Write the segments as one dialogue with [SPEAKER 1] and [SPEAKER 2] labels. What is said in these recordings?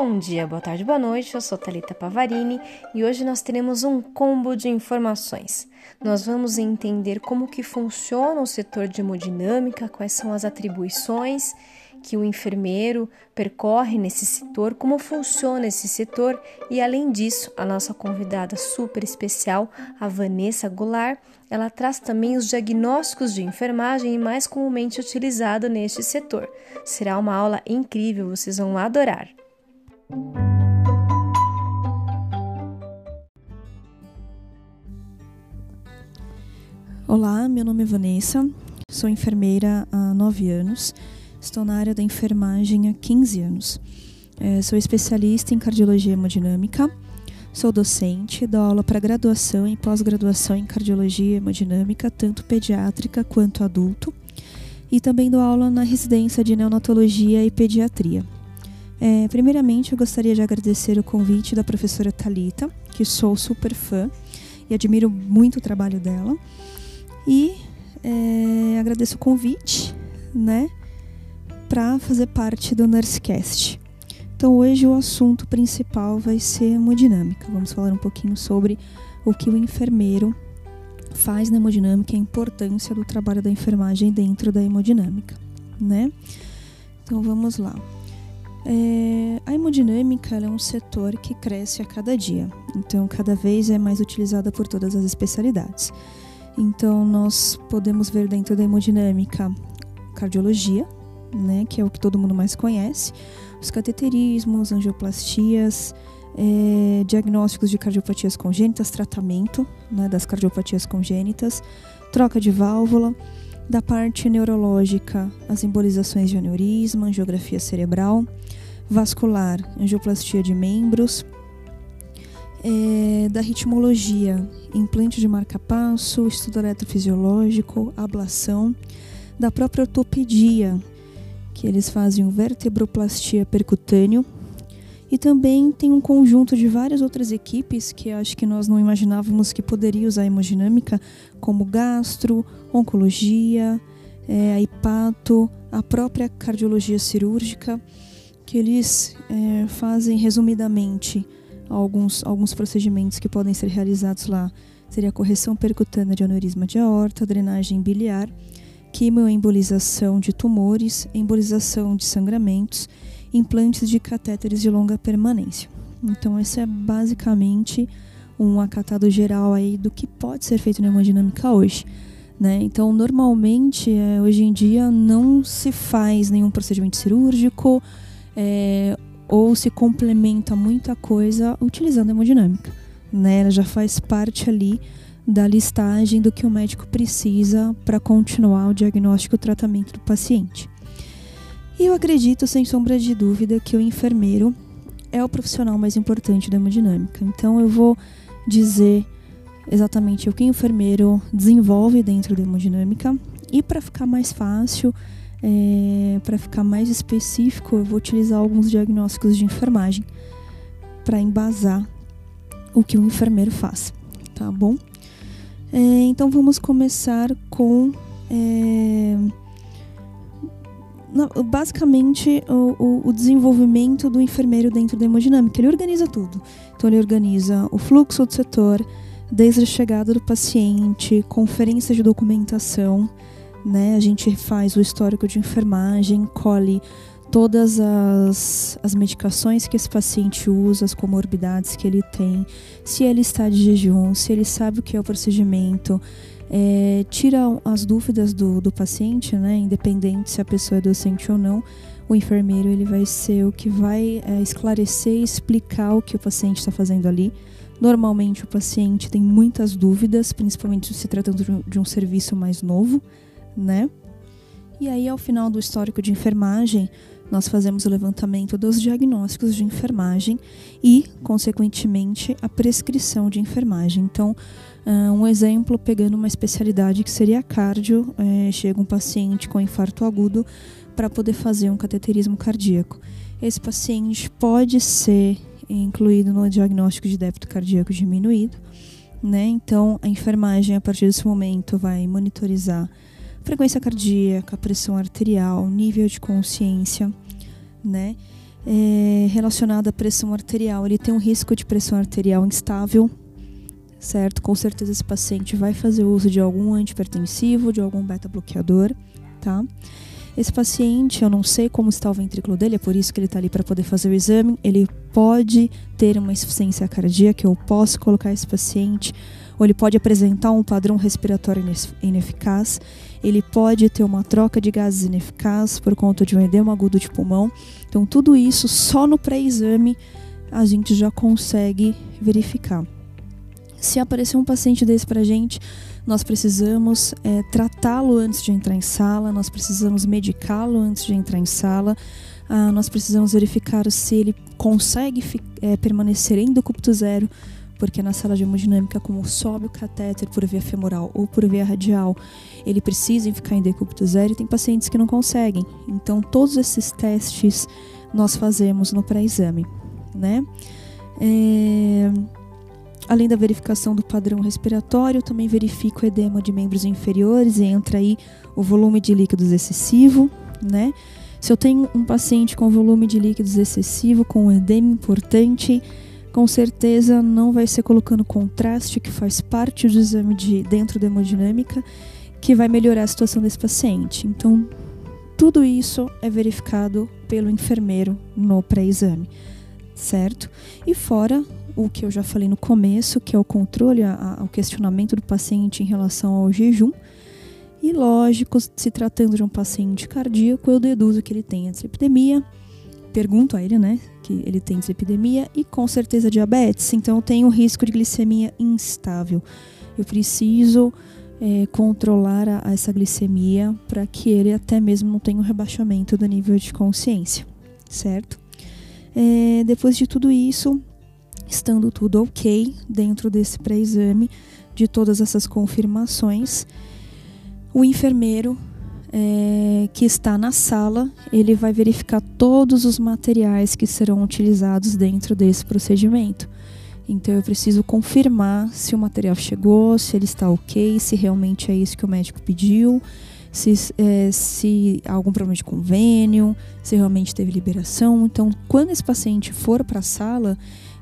[SPEAKER 1] Bom dia, boa tarde, boa noite. Eu sou Talita Pavarini e hoje nós teremos um combo de informações. Nós vamos entender como que funciona o setor de hemodinâmica, quais são as atribuições que o enfermeiro percorre nesse setor, como funciona esse setor e além disso, a nossa convidada super especial, a Vanessa Goulart, ela traz também os diagnósticos de enfermagem mais comumente utilizado neste setor. Será uma aula incrível, vocês vão adorar.
[SPEAKER 2] Olá, meu nome é Vanessa, sou enfermeira há 9 anos, estou na área da enfermagem há 15 anos. É, sou especialista em cardiologia hemodinâmica, sou docente, dou aula para graduação e pós-graduação em cardiologia hemodinâmica, tanto pediátrica quanto adulto, e também dou aula na residência de neonatologia e pediatria. É, primeiramente, eu gostaria de agradecer o convite da professora Talita, que sou super fã e admiro muito o trabalho dela. E é, agradeço o convite, né, para fazer parte do Nursecast. Então, hoje o assunto principal vai ser hemodinâmica. Vamos falar um pouquinho sobre o que o enfermeiro faz na hemodinâmica e a importância do trabalho da enfermagem dentro da hemodinâmica, né? Então, vamos lá. É, a hemodinâmica é um setor que cresce a cada dia, então cada vez é mais utilizada por todas as especialidades. Então nós podemos ver dentro da hemodinâmica cardiologia, né, que é o que todo mundo mais conhece, os cateterismos, angioplastias, é, diagnósticos de cardiopatias congênitas, tratamento né, das cardiopatias congênitas, troca de válvula, da parte neurológica, as embolizações de aneurisma, angiografia cerebral, vascular, angioplastia de membros, é, da ritmologia, implante de marca-passo, estudo eletrofisiológico, ablação, da própria ortopedia, que eles fazem o vertebroplastia percutâneo, e também tem um conjunto de várias outras equipes que acho que nós não imaginávamos que poderia usar a hemodinâmica, como gastro, oncologia, é, a hipato, a própria cardiologia cirúrgica, que eles é, fazem resumidamente alguns, alguns procedimentos que podem ser realizados lá. Seria a correção percutânea de aneurisma de aorta, drenagem biliar, quimioembolização de tumores, embolização de sangramentos implantes de catéteres de longa permanência. Então, esse é basicamente um acatado geral aí do que pode ser feito na hemodinâmica hoje. Né? Então, normalmente, é, hoje em dia, não se faz nenhum procedimento cirúrgico é, ou se complementa muita coisa utilizando a hemodinâmica. Né? Ela já faz parte ali da listagem do que o médico precisa para continuar o diagnóstico e o tratamento do paciente. E eu acredito, sem sombra de dúvida, que o enfermeiro é o profissional mais importante da hemodinâmica. Então eu vou dizer exatamente o que o enfermeiro desenvolve dentro da hemodinâmica e para ficar mais fácil, é, para ficar mais específico, eu vou utilizar alguns diagnósticos de enfermagem para embasar o que o enfermeiro faz, tá bom? É, então vamos começar com é, basicamente o, o, desenvolvimento do enfermeiro dentro da hemodinâmica. Ele organiza tudo. Então ele organiza o fluxo do setor, desde a chegada do paciente, conferência de documentação, né? A gente faz o histórico de enfermagem, colhe todas as, as medicações que esse paciente usa, as comorbidades que ele tem, se ele está de jejum, se ele sabe o que é o procedimento, é, tira as dúvidas do, do paciente, né? Independente se a pessoa é docente ou não, o enfermeiro ele vai ser o que vai é, esclarecer e explicar o que o paciente está fazendo ali. Normalmente o paciente tem muitas dúvidas, principalmente se tratando de um, de um serviço mais novo, né? E aí, ao final do histórico de enfermagem, nós fazemos o levantamento dos diagnósticos de enfermagem e, consequentemente, a prescrição de enfermagem. Então, um exemplo, pegando uma especialidade que seria cardio, é, chega um paciente com infarto agudo para poder fazer um cateterismo cardíaco. Esse paciente pode ser incluído no diagnóstico de débito cardíaco diminuído, né? Então, a enfermagem, a partir desse momento, vai monitorizar frequência cardíaca, pressão arterial, nível de consciência, né? é, relacionada à pressão arterial. Ele tem um risco de pressão arterial instável, certo? Com certeza esse paciente vai fazer uso de algum antipertensivo, de algum beta-bloqueador, tá? Esse paciente, eu não sei como está o ventrículo dele, é por isso que ele está ali para poder fazer o exame. Ele pode ter uma insuficiência cardíaca, eu posso colocar esse paciente, ou ele pode apresentar um padrão respiratório ineficaz, ele pode ter uma troca de gases ineficaz por conta de um edema agudo de pulmão. Então, tudo isso só no pré-exame a gente já consegue verificar. Se aparecer um paciente desse para gente, nós precisamos é, tratá-lo antes de entrar em sala, nós precisamos medicá-lo antes de entrar em sala, ah, nós precisamos verificar se ele consegue é, permanecer em decúbito zero, porque na sala de hemodinâmica, como sobe o catéter por via femoral ou por via radial, ele precisa ficar em decúbito zero e tem pacientes que não conseguem. Então, todos esses testes nós fazemos no pré-exame, né? É... Além da verificação do padrão respiratório, também verifico o edema de membros inferiores e entra aí o volume de líquidos excessivo, né? Se eu tenho um paciente com volume de líquidos excessivo, com um edema importante, com certeza não vai ser colocando contraste, que faz parte do exame de dentro da hemodinâmica, que vai melhorar a situação desse paciente. Então, tudo isso é verificado pelo enfermeiro no pré-exame, certo? E fora o que eu já falei no começo, que é o controle, o questionamento do paciente em relação ao jejum. E lógico, se tratando de um paciente cardíaco, eu deduzo que ele tem dislipidemia, pergunto a ele, né, que ele tem dislipidemia e com certeza diabetes, então eu tenho risco de glicemia instável. Eu preciso é, controlar a, a essa glicemia para que ele até mesmo não tenha um rebaixamento do nível de consciência, certo? É, depois de tudo isso, estando tudo ok dentro desse pré-exame, de todas essas confirmações, o enfermeiro é, que está na sala, ele vai verificar todos os materiais que serão utilizados dentro desse procedimento. Então eu preciso confirmar se o material chegou, se ele está ok, se realmente é isso que o médico pediu, se, é, se há algum problema de convênio, se realmente teve liberação. Então, quando esse paciente for para a sala,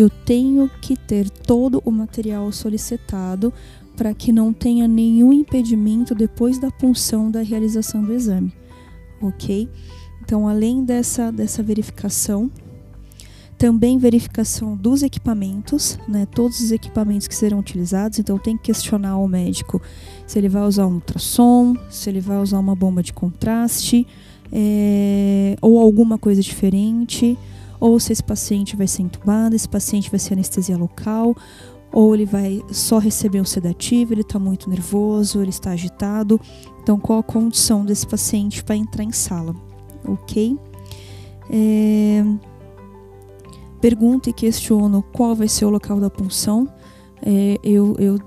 [SPEAKER 2] eu tenho que ter todo o material solicitado para que não tenha nenhum impedimento depois da punção da realização do exame, ok? Então, além dessa, dessa verificação, também verificação dos equipamentos, né? Todos os equipamentos que serão utilizados. Então, tem que questionar ao médico se ele vai usar um ultrassom, se ele vai usar uma bomba de contraste é, ou alguma coisa diferente ou se esse paciente vai ser entubado, esse paciente vai ser anestesia local, ou ele vai só receber um sedativo, ele está muito nervoso, ele está agitado. Então, qual a condição desse paciente para entrar em sala? Ok? É... Pergunto e questiono qual vai ser o local da punção. É, eu, eu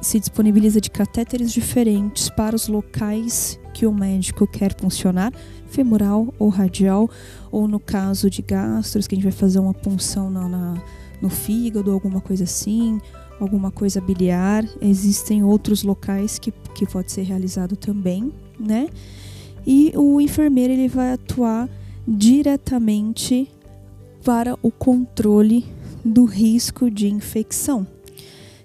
[SPEAKER 2] se disponibiliza de catéteres diferentes para os locais que o médico quer funcionar, femoral ou radial, ou no caso de gastros, que a gente vai fazer uma punção na, na, no fígado, alguma coisa assim, alguma coisa biliar. Existem outros locais que, que pode ser realizado também, né? E o enfermeiro ele vai atuar diretamente para o controle do risco de infecção.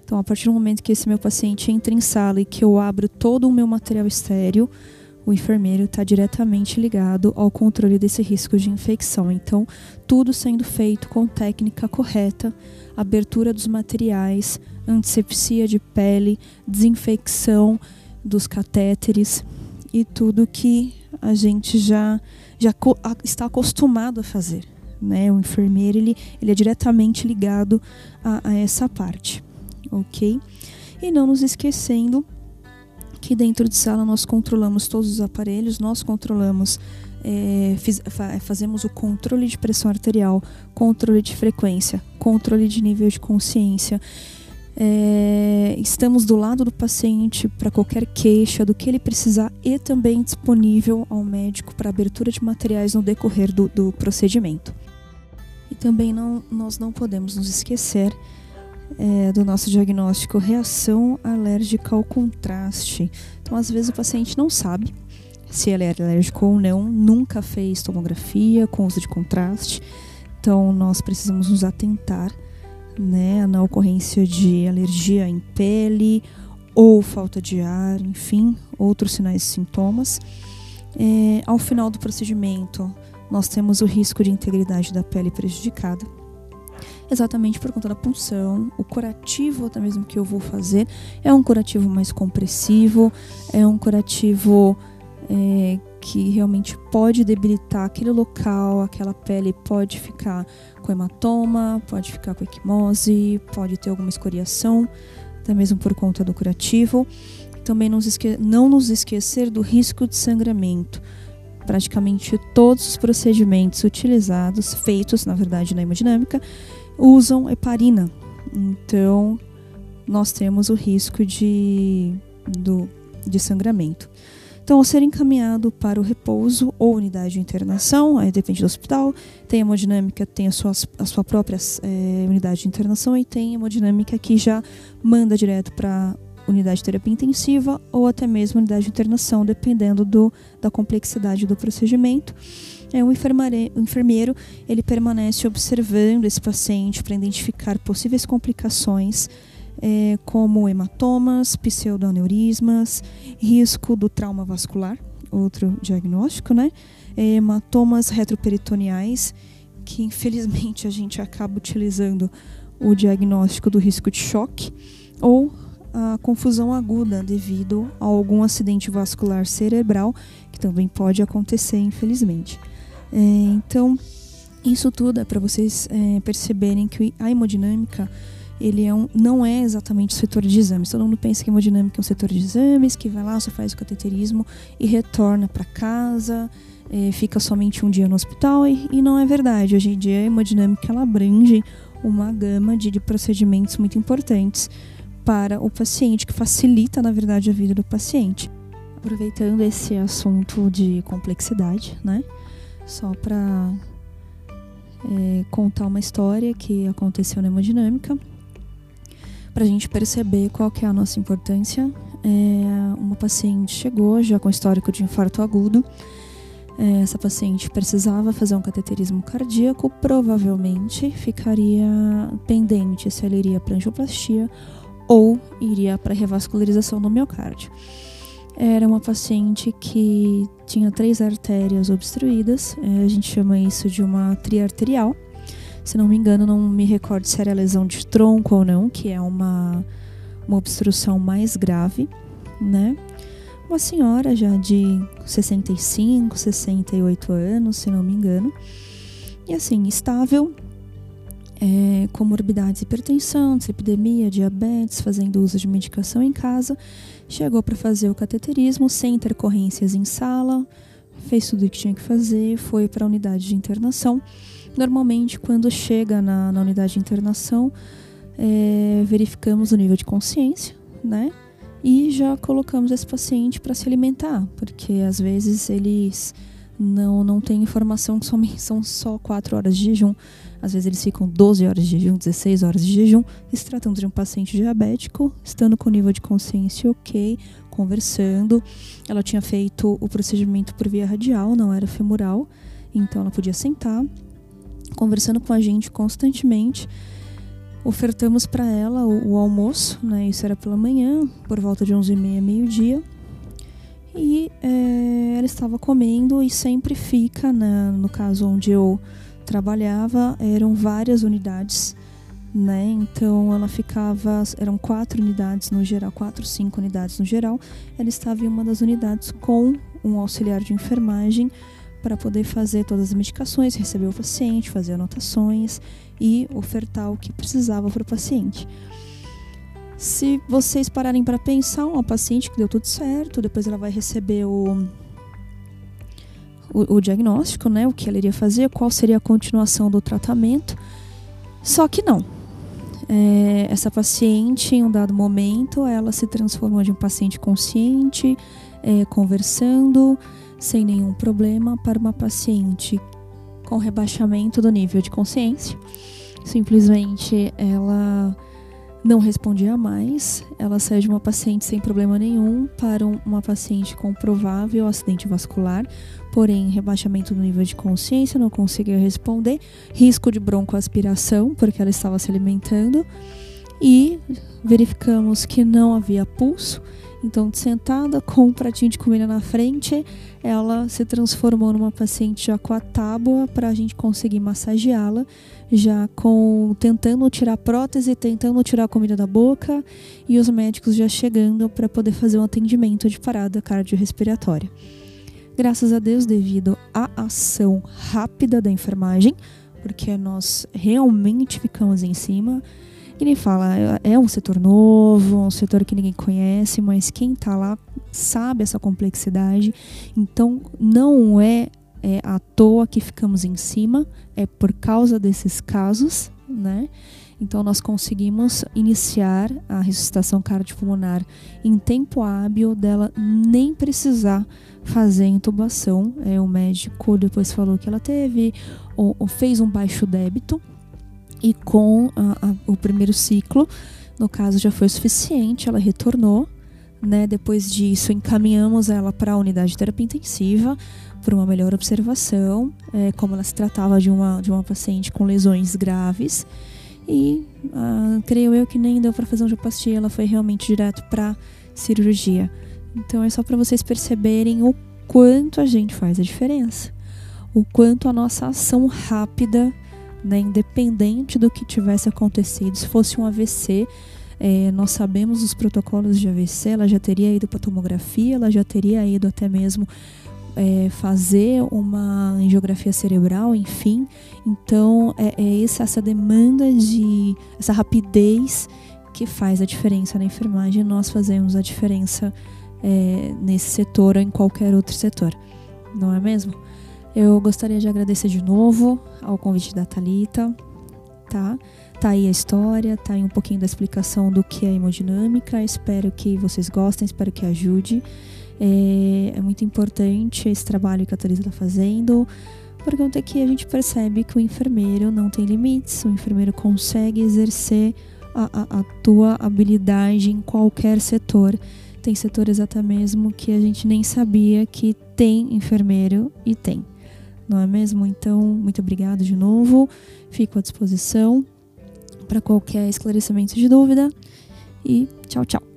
[SPEAKER 2] Então, a partir do momento que esse meu paciente entra em sala e que eu abro todo o meu material estéreo, o enfermeiro está diretamente ligado ao controle desse risco de infecção. Então, tudo sendo feito com técnica correta, abertura dos materiais, antisepsia de pele, desinfecção dos catéteres e tudo que a gente já, já está acostumado a fazer. Né? O enfermeiro ele, ele é diretamente ligado a, a essa parte, ok? E não nos esquecendo que dentro de sala nós controlamos todos os aparelhos, nós controlamos, é, fiz, fazemos o controle de pressão arterial, controle de frequência, controle de nível de consciência. É, estamos do lado do paciente para qualquer queixa do que ele precisar e também disponível ao médico para abertura de materiais no decorrer do, do procedimento. E também não, nós não podemos nos esquecer é, do nosso diagnóstico reação alérgica ao contraste. Então, às vezes, o paciente não sabe se ela é alérgica ou não, nunca fez tomografia com uso de contraste. Então, nós precisamos nos atentar né, na ocorrência de alergia em pele ou falta de ar, enfim, outros sinais e sintomas. É, ao final do procedimento, nós temos o risco de integridade da pele prejudicada, exatamente por conta da punção. O curativo, até mesmo que eu vou fazer, é um curativo mais compressivo, é um curativo é, que realmente pode debilitar aquele local, aquela pele pode ficar com hematoma, pode ficar com equimose, pode ter alguma escoriação, até mesmo por conta do curativo. Também não, não nos esquecer do risco de sangramento. Praticamente todos os procedimentos utilizados, feitos na verdade na hemodinâmica, usam heparina. Então, nós temos o risco de, do, de sangramento. Então, ao ser encaminhado para o repouso ou unidade de internação, aí depende do hospital, tem hemodinâmica, tem a sua, a sua própria é, unidade de internação e tem hemodinâmica que já manda direto para unidade de terapia intensiva ou até mesmo unidade de internação, dependendo do, da complexidade do procedimento. É, o, o enfermeiro ele permanece observando esse paciente para identificar possíveis complicações é, como hematomas, pseudoaneurismas, risco do trauma vascular, outro diagnóstico, né? É, hematomas retroperitoneais, que infelizmente a gente acaba utilizando o diagnóstico do risco de choque, ou a confusão aguda devido a algum acidente vascular cerebral, que também pode acontecer, infelizmente. É, então, isso tudo é para vocês é, perceberem que a hemodinâmica ele é um, não é exatamente o setor de exames. Todo mundo pensa que hemodinâmica é um setor de exames, que vai lá, só faz o cateterismo e retorna para casa, é, fica somente um dia no hospital, e, e, não é verdade. Hoje em dia a hemodinâmica ela abrange uma gama de, de procedimentos muito importantes para o paciente, que facilita, na verdade, a vida do paciente. Aproveitando esse assunto de complexidade, né? Só para é, contar uma história que aconteceu na hemodinâmica para a gente perceber qual que é a nossa importância. É, uma paciente chegou já com histórico de infarto agudo. É, essa paciente precisava fazer um cateterismo cardíaco, provavelmente ficaria pendente se ela iria para angioplastia ou iria para revascularização do miocárdio. Era uma paciente que tinha três artérias obstruídas, é, a gente chama isso de uma triarterial. Se não me engano, não me recordo se era lesão de tronco ou não, que é uma, uma obstrução mais grave, né? Uma senhora já de 65, 68 anos, se não me engano. E assim, estável, é, comorbidades, hipertensão, dislipidemia, diabetes, fazendo uso de medicação em casa. Chegou para fazer o cateterismo sem intercorrências em sala, fez tudo o que tinha que fazer, foi para a unidade de internação. Normalmente, quando chega na, na unidade de internação, é, verificamos o nível de consciência, né? E já colocamos esse paciente para se alimentar, porque às vezes eles não, não têm informação que são só 4 horas de jejum. Às vezes eles ficam 12 horas de jejum, 16 horas de jejum, se tratando de um paciente diabético, estando com nível de consciência ok, conversando. Ela tinha feito o procedimento por via radial, não era femoral, então ela podia sentar, conversando com a gente constantemente. Ofertamos para ela o, o, almoço, né? Isso era pela manhã, por volta de 11h30, meio-dia. E é, ela estava comendo e sempre fica, né? no caso onde eu trabalhava, eram várias unidades, né? Então ela ficava, eram quatro unidades no geral, quatro, cinco unidades no geral. Ela estava em uma das unidades com um auxiliar de enfermagem para poder fazer todas as medicações, receber o paciente, fazer anotações e ofertar o que precisava para o paciente. Se vocês pararem para pensar, uma paciente que deu tudo certo, depois ela vai receber o, o, o, diagnóstico, né, o que ela iria fazer, qual seria a continuação do tratamento. Só que não. É, essa paciente, em um dado momento, ela se transformou de um paciente consciente, é, conversando, sem nenhum problema para uma paciente com rebaixamento do nível de consciência. Simplesmente ela não respondia mais. Ela saiu de uma paciente sem problema nenhum para uma paciente com provável acidente vascular, porém rebaixamento do nível de consciência, não conseguia responder, risco de broncoaspiração, porque ela estava se alimentando, e verificamos que não havia pulso. Então, sentada com um pratinho de comida na frente, ela se transformou numa paciente já com a tábua para a gente conseguir massageá-la já com tentando tirar prótese, tentando tirar a comida da boca e os médicos já chegando para poder fazer um atendimento de parada cardiorrespiratória. Graças a Deus, devido à ação rápida da enfermagem, porque nós realmente ficamos em cima. E nem fala, é um setor novo, um setor que ninguém conhece, mas quem está lá sabe essa complexidade. Então, não é é à toa que ficamos em cima, é por causa desses casos, né? Então nós conseguimos iniciar a ressuscitação cardiopulmonar em tempo hábil dela nem precisar fazer intubação. É, o médico depois falou que ela teve ou, ou fez um baixo débito e com a, a, o primeiro ciclo, no caso já foi suficiente, ela retornou. Né? Depois disso, encaminhamos ela para a unidade de terapia intensiva por uma melhor observação, é, como ela se tratava de uma, de uma paciente com lesões graves. E ah, creio eu que nem deu para fazer angioplastia, ela foi realmente direto para cirurgia. Então é só para vocês perceberem o quanto a gente faz a diferença, o quanto a nossa ação rápida, né, independente do que tivesse acontecido, se fosse um AVC, é, nós sabemos os protocolos de AVC, ela já teria ido para tomografia, ela já teria ido até mesmo é, fazer uma angiografia cerebral, enfim. Então, é, é essa, essa demanda de. essa rapidez que faz a diferença na enfermagem. Nós fazemos a diferença é, nesse setor ou em qualquer outro setor, não é mesmo? Eu gostaria de agradecer de novo ao convite da Talita, tá? Tá aí a história, tá aí um pouquinho da explicação do que é hemodinâmica. Espero que vocês gostem, espero que ajude. É, é muito importante esse trabalho que a Teresa está fazendo, porque aqui a gente percebe que o enfermeiro não tem limites, o enfermeiro consegue exercer a, a, a tua habilidade em qualquer setor. Tem setores até mesmo que a gente nem sabia que tem enfermeiro e tem, não é mesmo? Então, muito obrigado de novo, fico à disposição para qualquer esclarecimento de dúvida e tchau, tchau.